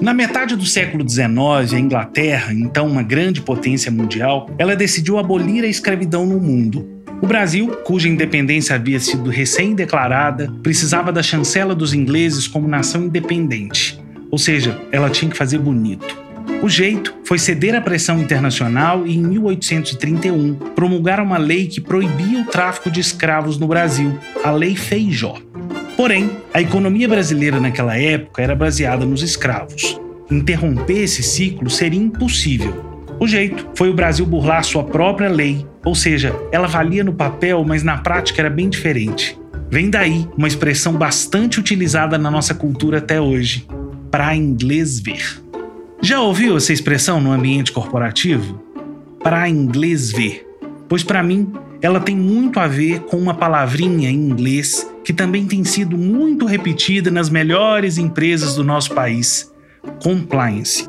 Na metade do século XIX, a Inglaterra, então uma grande potência mundial, ela decidiu abolir a escravidão no mundo. O Brasil, cuja independência havia sido recém-declarada, precisava da chancela dos ingleses como nação independente, ou seja, ela tinha que fazer bonito. O jeito foi ceder à pressão internacional e, em 1831, promulgar uma lei que proibia o tráfico de escravos no Brasil, a Lei Feijó. Porém, a economia brasileira naquela época era baseada nos escravos. Interromper esse ciclo seria impossível. O jeito foi o Brasil burlar sua própria lei, ou seja, ela valia no papel, mas na prática era bem diferente. Vem daí uma expressão bastante utilizada na nossa cultura até hoje: para inglês ver. Já ouviu essa expressão no ambiente corporativo? Para inglês ver. Pois para mim, ela tem muito a ver com uma palavrinha em inglês que também tem sido muito repetida nas melhores empresas do nosso país: compliance.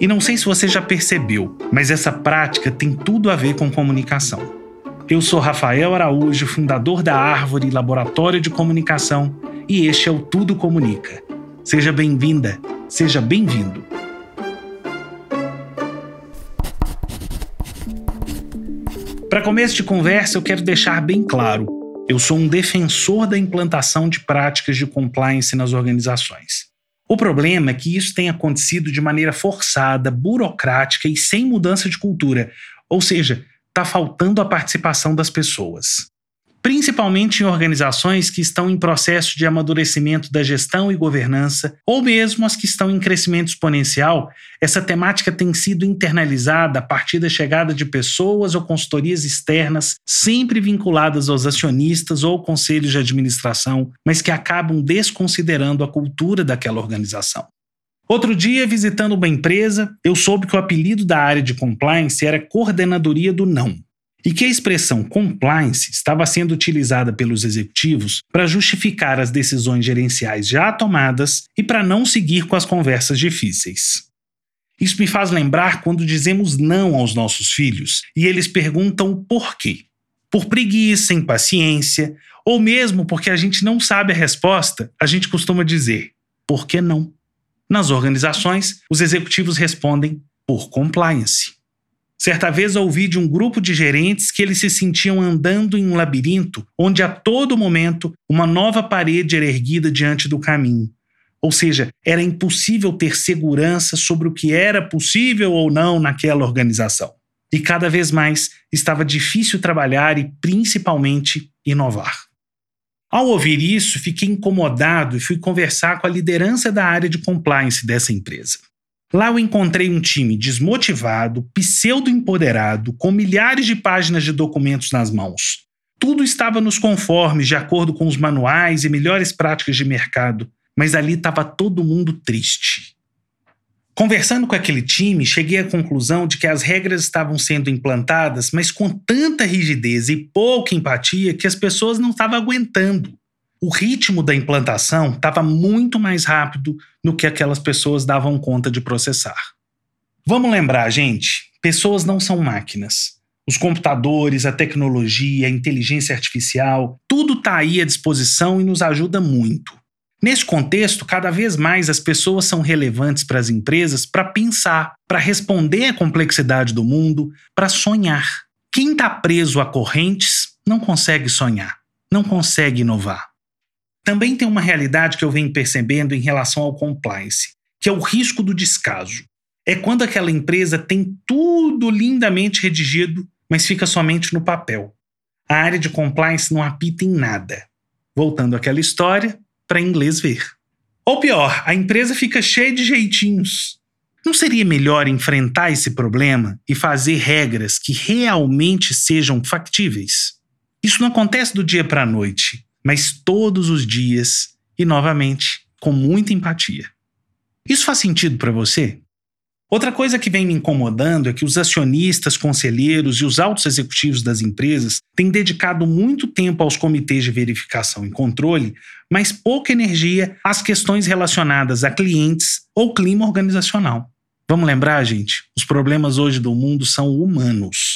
E não sei se você já percebeu, mas essa prática tem tudo a ver com comunicação. Eu sou Rafael Araújo, fundador da Árvore Laboratório de Comunicação, e este é o Tudo Comunica. Seja bem-vinda, seja bem-vindo. Para começo de conversa, eu quero deixar bem claro: eu sou um defensor da implantação de práticas de compliance nas organizações. O problema é que isso tem acontecido de maneira forçada, burocrática e sem mudança de cultura, ou seja, está faltando a participação das pessoas principalmente em organizações que estão em processo de amadurecimento da gestão e governança, ou mesmo as que estão em crescimento exponencial, essa temática tem sido internalizada a partir da chegada de pessoas ou consultorias externas, sempre vinculadas aos acionistas ou conselhos de administração, mas que acabam desconsiderando a cultura daquela organização. Outro dia, visitando uma empresa, eu soube que o apelido da área de compliance era Coordenadoria do Não e que a expressão compliance estava sendo utilizada pelos executivos para justificar as decisões gerenciais já tomadas e para não seguir com as conversas difíceis. Isso me faz lembrar quando dizemos não aos nossos filhos e eles perguntam o porquê. Por preguiça, impaciência, ou mesmo porque a gente não sabe a resposta, a gente costuma dizer: por que não? Nas organizações, os executivos respondem por compliance. Certa vez ouvi de um grupo de gerentes que eles se sentiam andando em um labirinto onde a todo momento uma nova parede era erguida diante do caminho. Ou seja, era impossível ter segurança sobre o que era possível ou não naquela organização. E cada vez mais estava difícil trabalhar e principalmente inovar. Ao ouvir isso, fiquei incomodado e fui conversar com a liderança da área de compliance dessa empresa. Lá eu encontrei um time desmotivado, pseudo-empoderado, com milhares de páginas de documentos nas mãos. Tudo estava nos conformes, de acordo com os manuais e melhores práticas de mercado, mas ali estava todo mundo triste. Conversando com aquele time, cheguei à conclusão de que as regras estavam sendo implantadas, mas com tanta rigidez e pouca empatia que as pessoas não estavam aguentando o ritmo da implantação estava muito mais rápido do que aquelas pessoas davam conta de processar. Vamos lembrar, gente: pessoas não são máquinas. Os computadores, a tecnologia, a inteligência artificial, tudo está aí à disposição e nos ajuda muito. Nesse contexto, cada vez mais as pessoas são relevantes para as empresas para pensar, para responder à complexidade do mundo, para sonhar. Quem está preso a correntes não consegue sonhar, não consegue inovar. Também tem uma realidade que eu venho percebendo em relação ao compliance, que é o risco do descaso. É quando aquela empresa tem tudo lindamente redigido, mas fica somente no papel. A área de compliance não apita em nada. Voltando àquela história, para inglês ver. Ou pior, a empresa fica cheia de jeitinhos. Não seria melhor enfrentar esse problema e fazer regras que realmente sejam factíveis? Isso não acontece do dia para a noite mas todos os dias e novamente com muita empatia. Isso faz sentido para você? Outra coisa que vem me incomodando é que os acionistas, conselheiros e os altos executivos das empresas têm dedicado muito tempo aos comitês de verificação e controle, mas pouca energia às questões relacionadas a clientes ou clima organizacional. Vamos lembrar, gente, os problemas hoje do mundo são humanos.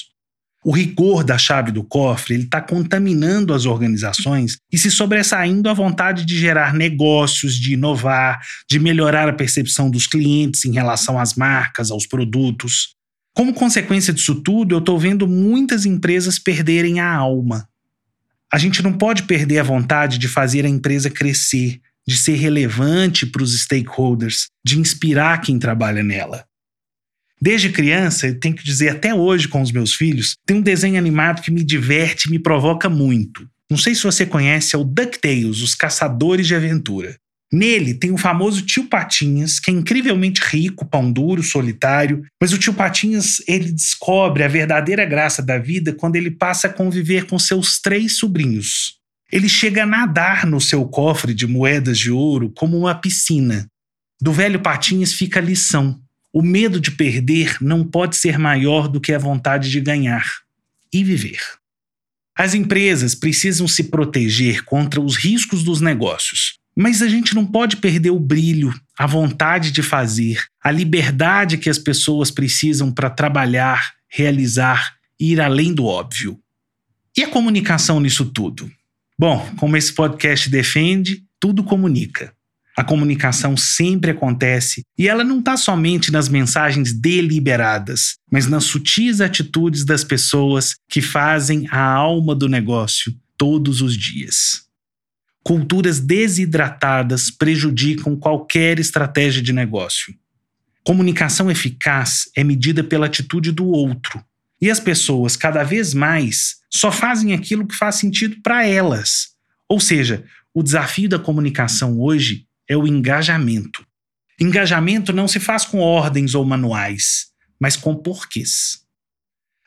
O rigor da chave do cofre está contaminando as organizações e se sobressaindo a vontade de gerar negócios, de inovar, de melhorar a percepção dos clientes em relação às marcas, aos produtos. Como consequência disso tudo, eu estou vendo muitas empresas perderem a alma. A gente não pode perder a vontade de fazer a empresa crescer, de ser relevante para os stakeholders, de inspirar quem trabalha nela. Desde criança, eu tenho que dizer até hoje com os meus filhos, tem um desenho animado que me diverte e me provoca muito. Não sei se você conhece, é o DuckTales, Os Caçadores de Aventura. Nele tem o famoso tio Patinhas, que é incrivelmente rico, pão duro, solitário, mas o tio Patinhas ele descobre a verdadeira graça da vida quando ele passa a conviver com seus três sobrinhos. Ele chega a nadar no seu cofre de moedas de ouro como uma piscina. Do velho Patinhas fica a lição. O medo de perder não pode ser maior do que a vontade de ganhar e viver. As empresas precisam se proteger contra os riscos dos negócios, mas a gente não pode perder o brilho, a vontade de fazer, a liberdade que as pessoas precisam para trabalhar, realizar ir além do óbvio. E a comunicação nisso tudo? Bom, como esse podcast defende, tudo comunica. A comunicação sempre acontece e ela não está somente nas mensagens deliberadas, mas nas sutis atitudes das pessoas que fazem a alma do negócio todos os dias. Culturas desidratadas prejudicam qualquer estratégia de negócio. Comunicação eficaz é medida pela atitude do outro. E as pessoas, cada vez mais, só fazem aquilo que faz sentido para elas. Ou seja, o desafio da comunicação hoje é o engajamento. Engajamento não se faz com ordens ou manuais, mas com porquês.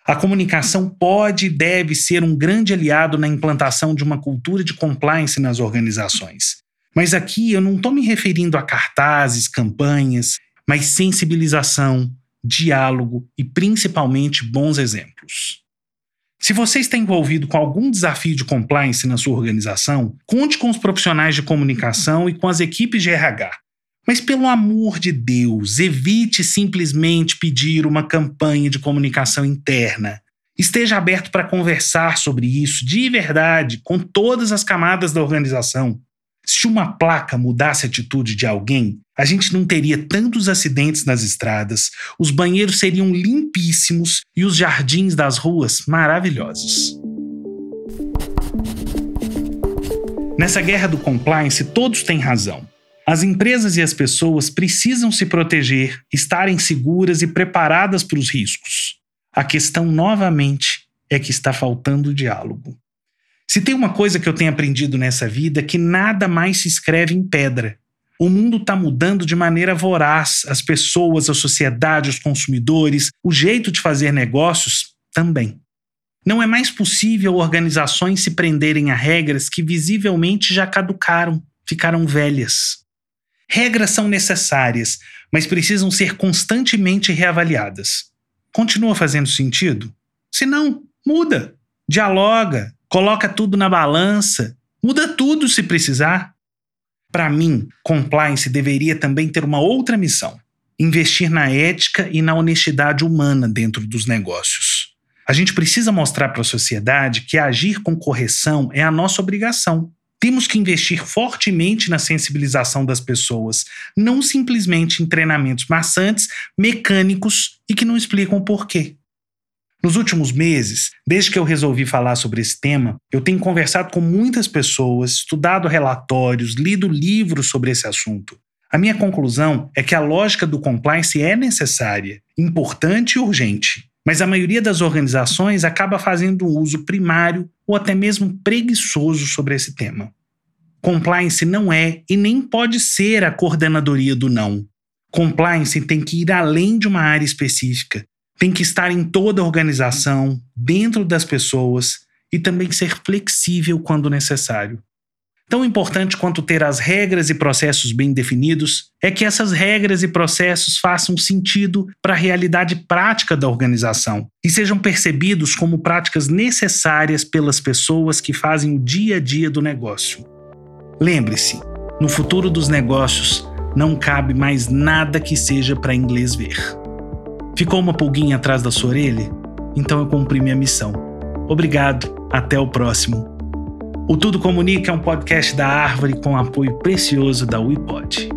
A comunicação pode e deve ser um grande aliado na implantação de uma cultura de compliance nas organizações. Mas aqui eu não estou me referindo a cartazes, campanhas, mas sensibilização, diálogo e principalmente bons exemplos. Se você está envolvido com algum desafio de compliance na sua organização, conte com os profissionais de comunicação e com as equipes de RH. Mas, pelo amor de Deus, evite simplesmente pedir uma campanha de comunicação interna. Esteja aberto para conversar sobre isso de verdade com todas as camadas da organização. Se uma placa mudasse a atitude de alguém, a gente não teria tantos acidentes nas estradas, os banheiros seriam limpíssimos e os jardins das ruas maravilhosos. Nessa guerra do compliance, todos têm razão. As empresas e as pessoas precisam se proteger, estarem seguras e preparadas para os riscos. A questão, novamente, é que está faltando diálogo. Se tem uma coisa que eu tenho aprendido nessa vida, é que nada mais se escreve em pedra. O mundo está mudando de maneira voraz, as pessoas, a sociedade, os consumidores, o jeito de fazer negócios também. Não é mais possível organizações se prenderem a regras que visivelmente já caducaram, ficaram velhas. Regras são necessárias, mas precisam ser constantemente reavaliadas. Continua fazendo sentido? Se não, muda, dialoga, coloca tudo na balança, muda tudo se precisar. Para mim, compliance deveria também ter uma outra missão: investir na ética e na honestidade humana dentro dos negócios. A gente precisa mostrar para a sociedade que agir com correção é a nossa obrigação. Temos que investir fortemente na sensibilização das pessoas, não simplesmente em treinamentos maçantes, mecânicos e que não explicam o porquê. Nos últimos meses, desde que eu resolvi falar sobre esse tema, eu tenho conversado com muitas pessoas, estudado relatórios, lido livros sobre esse assunto. A minha conclusão é que a lógica do compliance é necessária, importante e urgente, mas a maioria das organizações acaba fazendo um uso primário ou até mesmo preguiçoso sobre esse tema. Compliance não é e nem pode ser a coordenadoria do não. Compliance tem que ir além de uma área específica tem que estar em toda a organização, dentro das pessoas e também ser flexível quando necessário. Tão importante quanto ter as regras e processos bem definidos é que essas regras e processos façam sentido para a realidade prática da organização e sejam percebidos como práticas necessárias pelas pessoas que fazem o dia a dia do negócio. Lembre-se, no futuro dos negócios não cabe mais nada que seja para inglês ver. Ficou uma pulguinha atrás da sua orelha? então eu cumpri minha missão. Obrigado, até o próximo. O Tudo Comunica é um podcast da Árvore com apoio precioso da WePod.